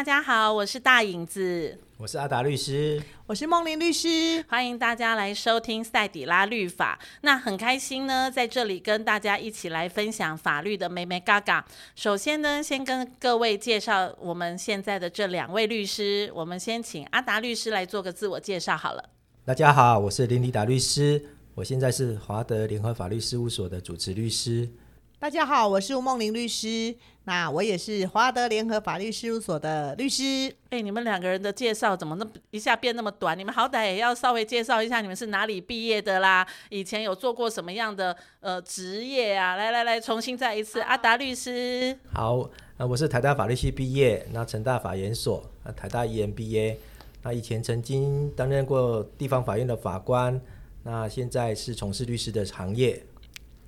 嗨，大家好，我是大影子，我是阿达律师，我是梦玲律师，欢迎大家来收听赛底拉律法。那很开心呢，在这里跟大家一起来分享法律的美眉嘎嘎。首先呢，先跟各位介绍我们现在的这两位律师，我们先请阿达律师来做个自我介绍好了。大家好，我是林立达律师，我现在是华德联合法律事务所的主持律师。大家好，我是吴梦玲律师，那我也是华德联合法律事务所的律师。哎、欸，你们两个人的介绍怎么那么一下变那么短？你们好歹也要稍微介绍一下你们是哪里毕业的啦，以前有做过什么样的呃职业啊？来来来，重新再一次，阿达律师。好，那我是台大法律系毕业，那成大法研所，台大 EMBA，那以前曾经担任过地方法院的法官，那现在是从事律师的行业。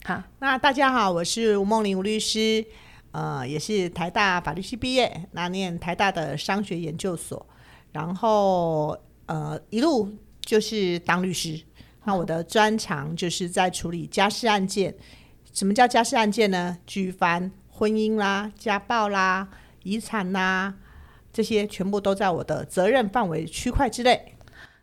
好，那大家好，我是吴梦玲吴律师，呃，也是台大法律系毕业，那念台大的商学研究所，然后呃一路就是当律师。那我的专长就是在处理家事案件。什么叫家事案件呢？举凡婚姻啦、家暴啦、遗产啦，这些全部都在我的责任范围区块之内。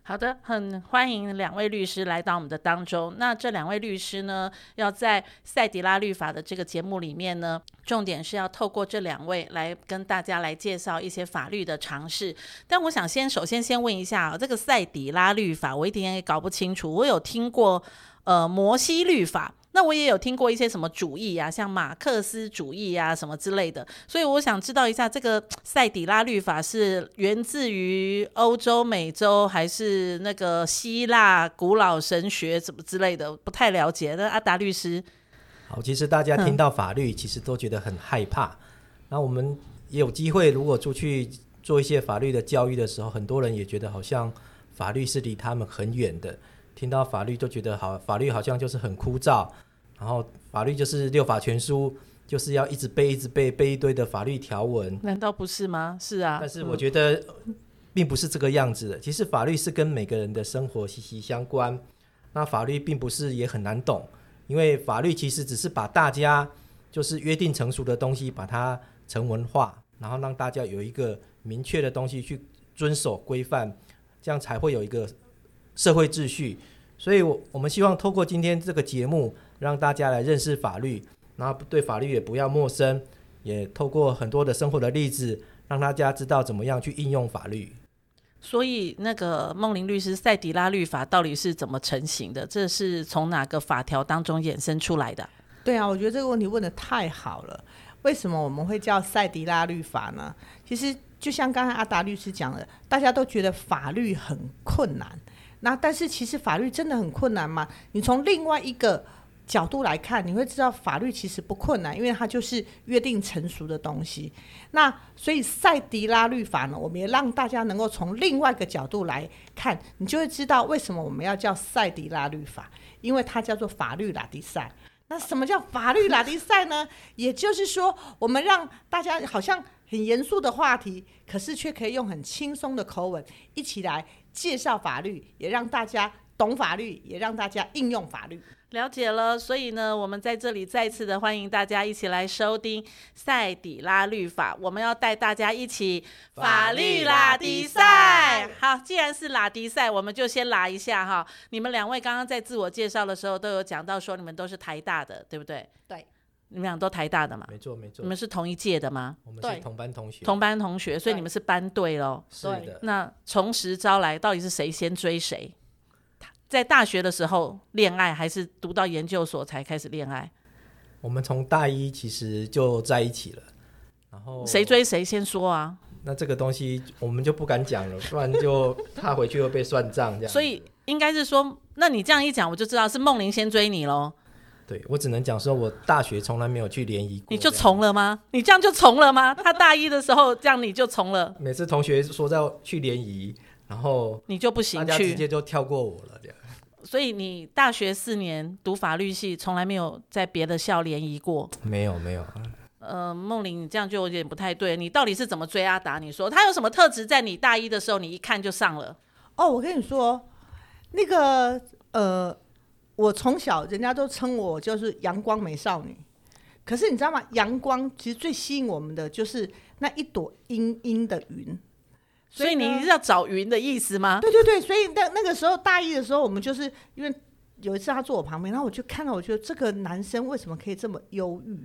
好的，很欢迎两位律师来到我们的当中。那这两位律师呢，要在赛迪拉律法的这个节目里面呢，重点是要透过这两位来跟大家来介绍一些法律的常识。但我想先首先先问一下，这个赛迪拉律法，我一点也搞不清楚。我有听过呃摩西律法。那我也有听过一些什么主义啊，像马克思主义啊什么之类的，所以我想知道一下，这个塞底拉律法是源自于欧洲、美洲，还是那个希腊古老神学什么之类的？不太了解。那阿达律师，好，其实大家听到法律，其实都觉得很害怕。那、嗯、我们也有机会，如果出去做一些法律的教育的时候，很多人也觉得好像法律是离他们很远的。听到法律就觉得好，法律好像就是很枯燥，然后法律就是六法全书，就是要一直背一直背背一堆的法律条文。难道不是吗？是啊。但是我觉得并不是这个样子的。其实法律是跟每个人的生活息息相关。那法律并不是也很难懂，因为法律其实只是把大家就是约定成熟的东西，把它成文化，然后让大家有一个明确的东西去遵守规范，这样才会有一个。社会秩序，所以，我我们希望透过今天这个节目，让大家来认识法律，然后对法律也不要陌生，也透过很多的生活的例子，让大家知道怎么样去应用法律。所以，那个梦林律师，赛迪拉律法到底是怎么成型的？这是从哪个法条当中衍生出来的？对啊，我觉得这个问题问的太好了。为什么我们会叫赛迪拉律法呢？其实，就像刚才阿达律师讲的，大家都觉得法律很困难。那但是其实法律真的很困难吗？你从另外一个角度来看，你会知道法律其实不困难，因为它就是约定成熟的东西。那所以赛迪拉律法呢，我们也让大家能够从另外一个角度来看，你就会知道为什么我们要叫赛迪拉律法，因为它叫做法律拉迪赛。那什么叫法律拉迪赛呢？也就是说，我们让大家好像很严肃的话题，可是却可以用很轻松的口吻一起来。介绍法律，也让大家懂法律，也让大家应用法律。了解了，所以呢，我们在这里再次的欢迎大家一起来收听赛底拉律法。我们要带大家一起法律拉迪赛。好，既然是拉迪赛，我们就先拉一下哈。你们两位刚刚在自我介绍的时候都有讲到说，你们都是台大的，对不对？对。你们俩都台大的嘛？没错没错。你们是同一届的吗？我们是同班同学。同班同学，所以你们是班队喽。是的。那从实招来，到底是谁先追谁？在大学的时候恋爱，还是读到研究所才开始恋爱？我们从大一其实就在一起了。然后谁追谁先说啊？那这个东西我们就不敢讲了，不然就怕回去又被算账这样。所以应该是说，那你这样一讲，我就知道是梦玲先追你喽。对，我只能讲说，我大学从来没有去联谊过。你就从了吗？你这样就从了吗？他大一的时候这样你就从了。每次同学说要去联谊，然后你就不行，大家直接就跳过我了这样。所以你大学四年读法律系，从来没有在别的校联谊过？没有，没有。呃，梦玲，你这样就有点不太对。你到底是怎么追阿达？你说他有什么特质，在你大一的时候你一看就上了？哦，我跟你说，那个呃。我从小人家都称我就是阳光美少女，可是你知道吗？阳光其实最吸引我们的就是那一朵阴阴的云。所以你是要找云的意思吗？对对对，所以那那个时候大一的时候，我们就是因为有一次他坐我旁边，然后我就看到，我觉得这个男生为什么可以这么忧郁，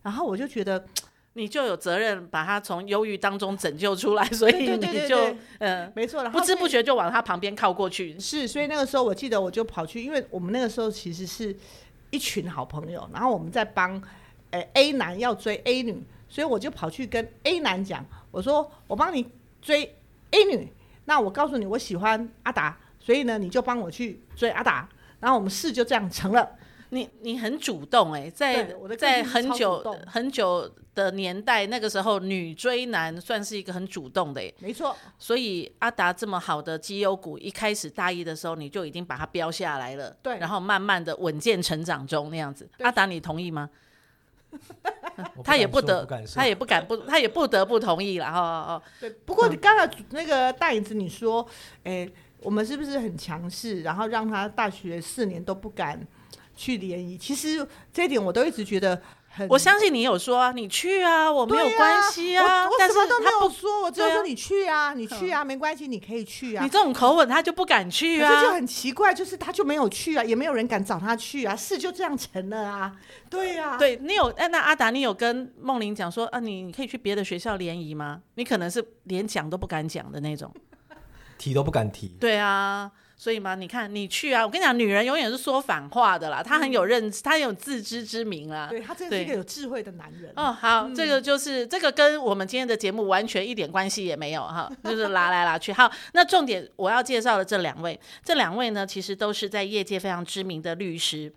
然后我就觉得你就有责任把他从忧郁当中拯救出来，所以你就嗯，没错，然后不知不觉就往他旁边靠过去。是，所以那个时候我记得我就跑去，因为我们那个时候其实是一群好朋友，然后我们在帮诶 A 男要追 A 女，所以我就跑去跟 A 男讲，我说我帮你追。A 女，那我告诉你，我喜欢阿达，所以呢，你就帮我去追阿达，然后我们事就这样成了。你你很主动哎、欸，在在很久很久的年代，那个时候女追男算是一个很主动的哎、欸，没错。所以阿达这么好的绩优股，一开始大一的时候你就已经把它标下来了，对，然后慢慢的稳健成长中那样子。阿达，你同意吗？他也不得，他也不敢不，他也不得不同意了哈。哦，对，不过你刚才那个大影子，你说，哎、欸，我们是不是很强势，然后让他大学四年都不敢去联谊？其实这一点我都一直觉得。我相信你有说啊，你去啊，我没有关系啊。我什么都没有说，我只有说你去啊，你去啊，没关系，你可以去啊。你这种口吻，他就不敢去啊。这就很奇怪，就是他就没有去啊，也没有人敢找他去啊，事就这样成了啊。对呀，对你有哎，那阿达，你有跟梦玲讲说啊，你你可以去别的学校联谊吗？你可能是连讲都不敢讲的那种，提都不敢提。对啊。所以嘛，你看你去啊，我跟你讲，女人永远是说反话的啦。她很有认知，她有自知之明啦。对，她真的是一个有智慧的男人。哦，好，嗯、这个就是这个跟我们今天的节目完全一点关系也没有哈，就是拉来拉去。好，那重点我要介绍的这两位，这两位呢，其实都是在业界非常知名的律师。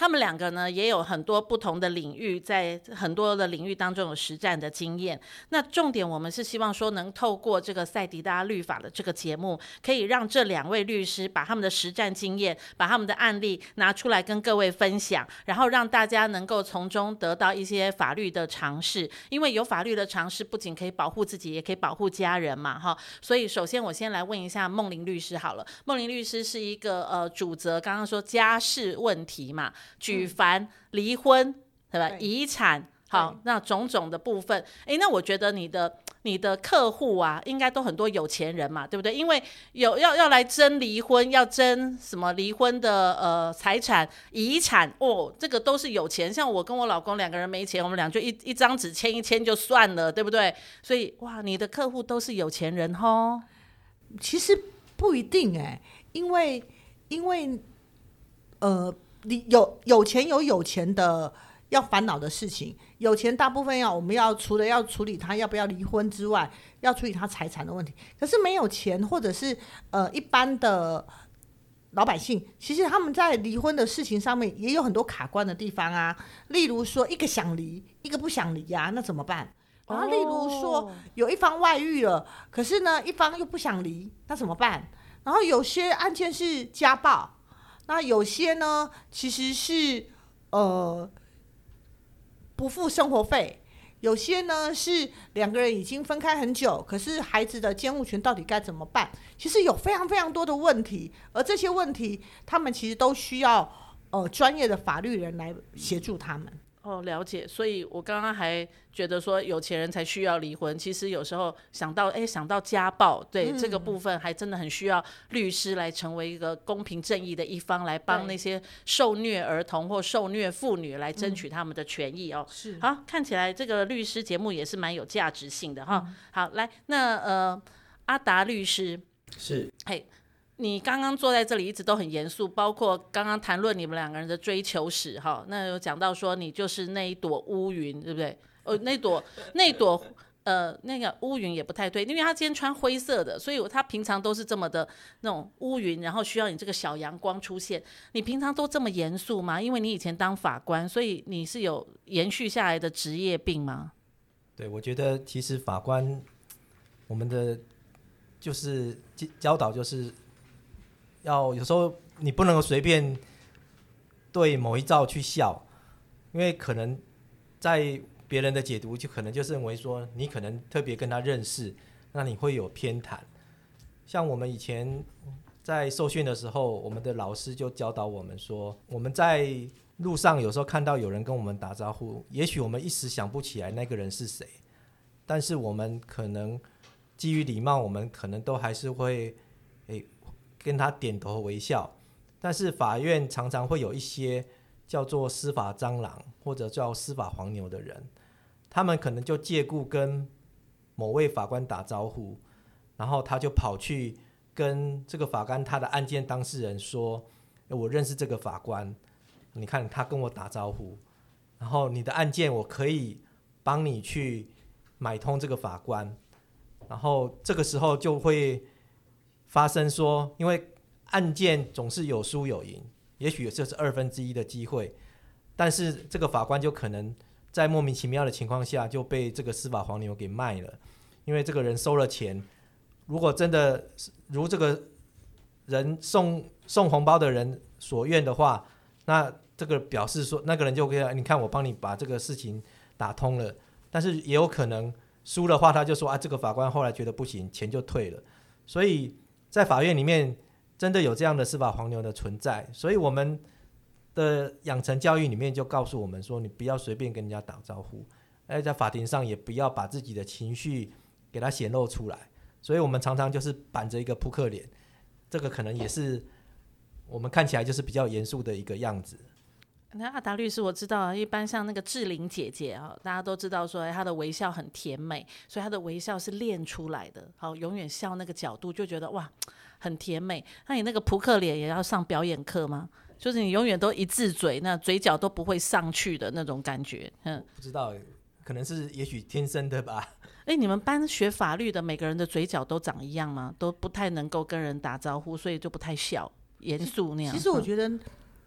他们两个呢，也有很多不同的领域，在很多的领域当中有实战的经验。那重点，我们是希望说，能透过这个赛迪达律法的这个节目，可以让这两位律师把他们的实战经验，把他们的案例拿出来跟各位分享，然后让大家能够从中得到一些法律的常识。因为有法律的常识，不仅可以保护自己，也可以保护家人嘛，哈。所以，首先我先来问一下梦玲律师好了。梦玲律师是一个呃主责，刚刚说家事问题嘛。举凡离婚，嗯、对吧？对遗产，好，那种种的部分，哎，那我觉得你的你的客户啊，应该都很多有钱人嘛，对不对？因为有要要来争离婚，要争什么离婚的呃财产、遗产哦，这个都是有钱。像我跟我老公两个人没钱，我们俩就一一张纸签一签就算了，对不对？所以哇，你的客户都是有钱人哦。其实不一定哎，因为因为呃。你有有钱有有钱的要烦恼的事情，有钱大部分要我们要除了要处理他要不要离婚之外，要处理他财产的问题。可是没有钱或者是呃一般的老百姓，其实他们在离婚的事情上面也有很多卡关的地方啊。例如说一个想离，一个不想离呀，那怎么办？然后例如说有一方外遇了，可是呢一方又不想离，那怎么办？然后有些案件是家暴。那有些呢，其实是呃不付生活费；有些呢是两个人已经分开很久，可是孩子的监护权到底该怎么办？其实有非常非常多的问题，而这些问题，他们其实都需要呃专业的法律人来协助他们。哦，了解。所以我刚刚还觉得说有钱人才需要离婚，其实有时候想到，哎，想到家暴，对、嗯、这个部分还真的很需要律师来成为一个公平正义的一方，来帮那些受虐儿童或受虐妇女来争取他们的权益哦。是、嗯。好，看起来这个律师节目也是蛮有价值性的哈、嗯。好，来，那呃，阿达律师是，嘿。你刚刚坐在这里一直都很严肃，包括刚刚谈论你们两个人的追求史，哈，那有讲到说你就是那一朵乌云，对不对？呃，那朵 那朵呃那个乌云也不太对，因为他今天穿灰色的，所以他平常都是这么的那种乌云，然后需要你这个小阳光出现。你平常都这么严肃吗？因为你以前当法官，所以你是有延续下来的职业病吗？对，我觉得其实法官我们的就是教导就是。要有时候你不能够随便对某一照去笑，因为可能在别人的解读，就可能就是认为说你可能特别跟他认识，那你会有偏袒。像我们以前在受训的时候，我们的老师就教导我们说，我们在路上有时候看到有人跟我们打招呼，也许我们一时想不起来那个人是谁，但是我们可能基于礼貌，我们可能都还是会跟他点头微笑。但是法院常常会有一些叫做司法蟑螂或者叫司法黄牛的人，他们可能就借故跟某位法官打招呼，然后他就跑去跟这个法官他的案件当事人说：“我认识这个法官，你看他跟我打招呼，然后你的案件我可以帮你去买通这个法官。”然后这个时候就会发生说，因为案件总是有输有赢，也许这是二分之一的机会，但是这个法官就可能在莫名其妙的情况下就被这个司法黄牛给卖了。因为这个人收了钱，如果真的如这个人送送红包的人所愿的话，那这个表示说那个人就可以，你看我帮你把这个事情打通了。但是也有可能输的话，他就说啊，这个法官后来觉得不行，钱就退了。所以在法院里面真的有这样的司法黄牛的存在。所以我们的养成教育里面就告诉我们说，你不要随便跟人家打招呼，而在法庭上也不要把自己的情绪。给他显露出来，所以我们常常就是板着一个扑克脸，这个可能也是我们看起来就是比较严肃的一个样子。那阿达律师，我知道啊，一般像那个志玲姐姐啊，大家都知道说，哎，她的微笑很甜美，所以她的微笑是练出来的，好，永远笑那个角度就觉得哇，很甜美。那你那个扑克脸也要上表演课吗？就是你永远都一字嘴，那嘴角都不会上去的那种感觉，嗯，不知道，可能是也许天生的吧。哎，你们班学法律的每个人的嘴角都长一样吗？都不太能够跟人打招呼，所以就不太笑，严肃那样。其实我觉得，嗯、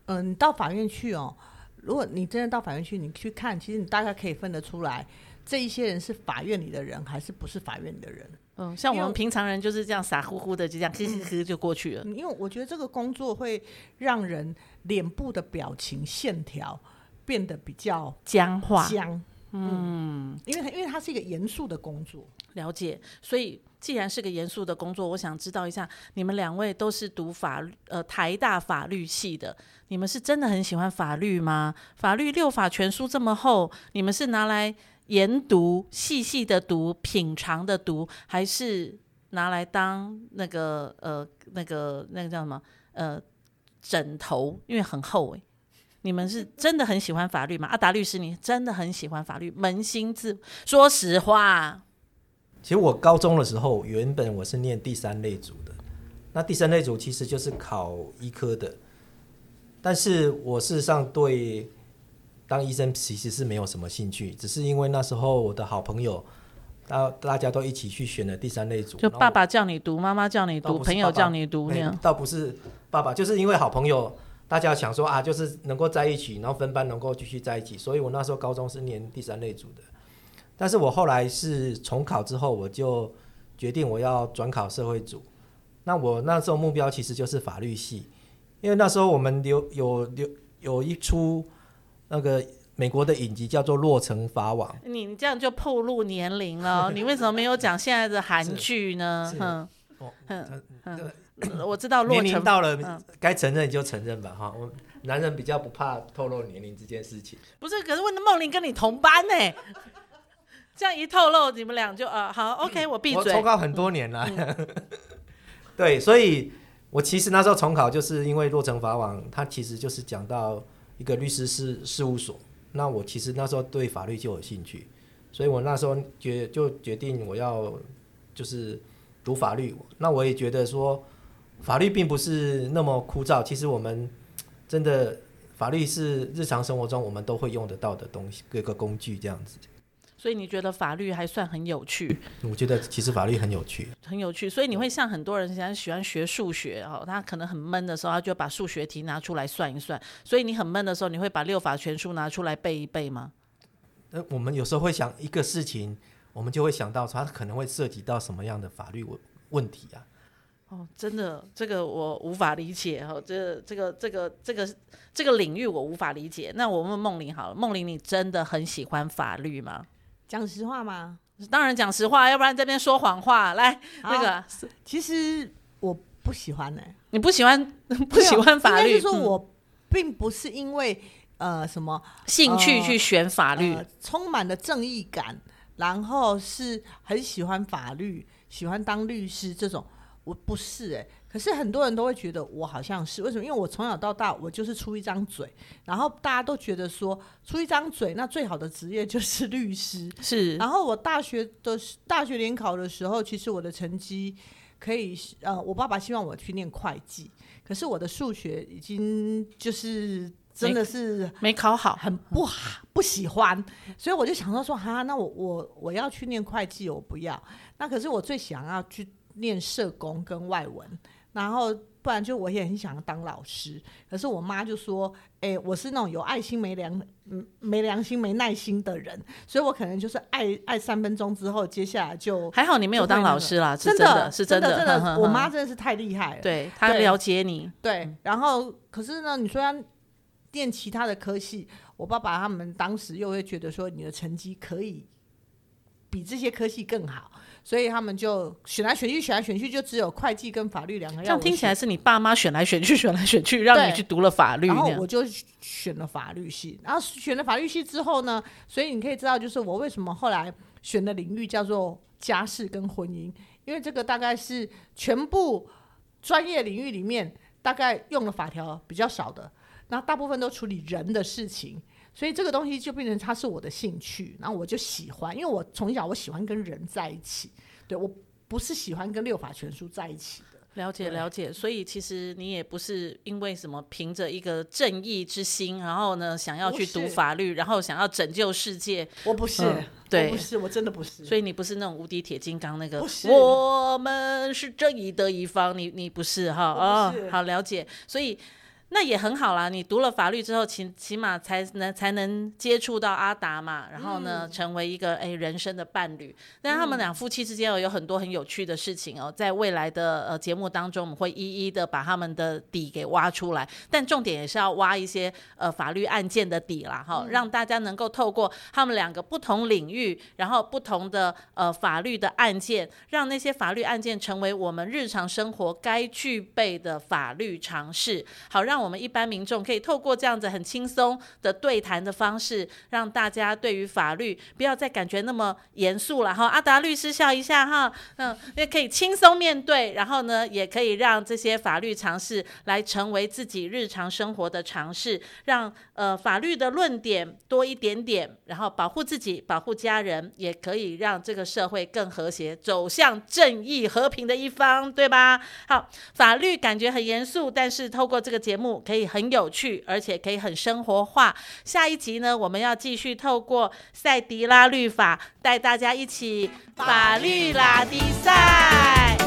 呃，你到法院去哦，如果你真的到法院去，你去看，其实你大概可以分得出来，这一些人是法院里的人，还是不是法院里的人。嗯，像我们平常人就是这样傻乎乎的，就这样呵呵呵就过去了。因为我觉得这个工作会让人脸部的表情线条变得比较僵化。僵嗯，因为它因为它是一个严肃的工作，了解。所以既然是个严肃的工作，我想知道一下，你们两位都是读法呃台大法律系的，你们是真的很喜欢法律吗？法律六法全书这么厚，你们是拿来研读、细细的读、品尝的读，还是拿来当那个呃那个那个叫什么呃枕头？因为很厚诶、你们是真的很喜欢法律吗？阿达律师，你真的很喜欢法律，扪心自说实话。其实我高中的时候，原本我是念第三类组的，那第三类组其实就是考医科的，但是我事实上对当医生其实是没有什么兴趣，只是因为那时候我的好朋友，大大家都一起去选了第三类组，就爸爸叫你读，妈妈叫你读，朋友叫你读那样，倒不是爸爸，就是因为好朋友。大家想说啊，就是能够在一起，然后分班能够继续在一起，所以我那时候高中是念第三类组的。但是我后来是重考之后，我就决定我要转考社会组。那我那时候目标其实就是法律系，因为那时候我们有有有有一出那个美国的影集叫做《洛城法网》。你这样就暴露年龄了，你为什么没有讲现在的韩剧呢？哼。我知道年龄到了，该承认就承认吧，哈、嗯。我男人比较不怕透露年龄这件事情。不是，可是问的梦玲跟你同班呢，这样一透露，你们俩就呃，好，OK，我闭嘴。我重考很多年了，嗯、对，所以我其实那时候重考，就是因为《洛城法网》，它其实就是讲到一个律师事事务所。那我其实那时候对法律就有兴趣，所以我那时候决就决定我要就是读法律。那我也觉得说。法律并不是那么枯燥，其实我们真的法律是日常生活中我们都会用得到的东西，各个工具这样子。所以你觉得法律还算很有趣？我觉得其实法律很有趣，很有趣。所以你会像很多人现在喜欢学数学哦，他可能很闷的时候，他就把数学题拿出来算一算。所以你很闷的时候，你会把六法全书拿出来背一背吗？呃，我们有时候会想一个事情，我们就会想到说它可能会涉及到什么样的法律问问题啊？哦，真的，这个我无法理解哈，这这个这个这个这个领域我无法理解。那我问梦玲好了，梦玲，你真的很喜欢法律吗？讲实话吗？当然讲实话，要不然这边说谎话。来，那个其实我不喜欢呢、欸。你不喜欢不喜欢法律？应该是说我并不是因为、嗯、呃什么兴趣去选法律，呃呃、充满了正义感。然后是很喜欢法律，喜欢当律师这种。我不是哎、欸，可是很多人都会觉得我好像是为什么？因为我从小到大我就是出一张嘴，然后大家都觉得说出一张嘴，那最好的职业就是律师。是，然后我大学的大学联考的时候，其实我的成绩可以呃，我爸爸希望我去念会计，可是我的数学已经就是真的是没，考好，很不好不喜欢，所以我就想到说哈，那我我我要去念会计，我不要。那可是我最想要去。念社工跟外文，然后不然就我也很想要当老师，可是我妈就说：“哎、欸，我是那种有爱心没良嗯没良心没耐心的人，所以我可能就是爱爱三分钟之后，接下来就还好你没有当老师啦，那个、是真的，是真的，真的，我妈真的是太厉害了，对她了解你，对，然后可是呢，你说要念其他的科系，我爸爸他们当时又会觉得说你的成绩可以比这些科系更好。”所以他们就选来选去，选来选去，就只有会计跟法律两个。这样听起来是你爸妈选来选去，选来选去，让你去读了法律。然后我就选了法律系。然后选了法律系之后呢，所以你可以知道，就是我为什么后来选的领域叫做家事跟婚姻，因为这个大概是全部专业领域里面大概用的法条比较少的，那大部分都处理人的事情。所以这个东西就变成它是我的兴趣，然后我就喜欢，因为我从小我喜欢跟人在一起，对，我不是喜欢跟六法全书在一起的。了解了解，所以其实你也不是因为什么凭着一个正义之心，然后呢想要去读法律，然后想要拯救世界。我不是，嗯、对，不是，我真的不是。所以你不是那种无敌铁金刚那个，我们是正义的一方，你你不是哈？哦，好了解，所以。那也很好啦，你读了法律之后，起起码才能才能接触到阿达嘛，然后呢，嗯、成为一个诶、欸、人生的伴侣。但他们俩夫妻之间有很多很有趣的事情哦，在未来的呃节目当中，我们会一一的把他们的底给挖出来。但重点也是要挖一些呃法律案件的底啦，哈、嗯，让大家能够透过他们两个不同领域，然后不同的呃法律的案件，让那些法律案件成为我们日常生活该具备的法律常识，好让。我们一般民众可以透过这样子很轻松的对谈的方式，让大家对于法律不要再感觉那么严肃了哈。阿达律师笑一下哈，嗯，也可以轻松面对，然后呢，也可以让这些法律尝试来成为自己日常生活的尝试，让呃法律的论点多一点点，然后保护自己、保护家人，也可以让这个社会更和谐，走向正义和平的一方，对吧？好，法律感觉很严肃，但是透过这个节目可以很有趣，而且可以很生活化。下一集呢，我们要继续透过赛迪拉律法带大家一起法律拉迪赛。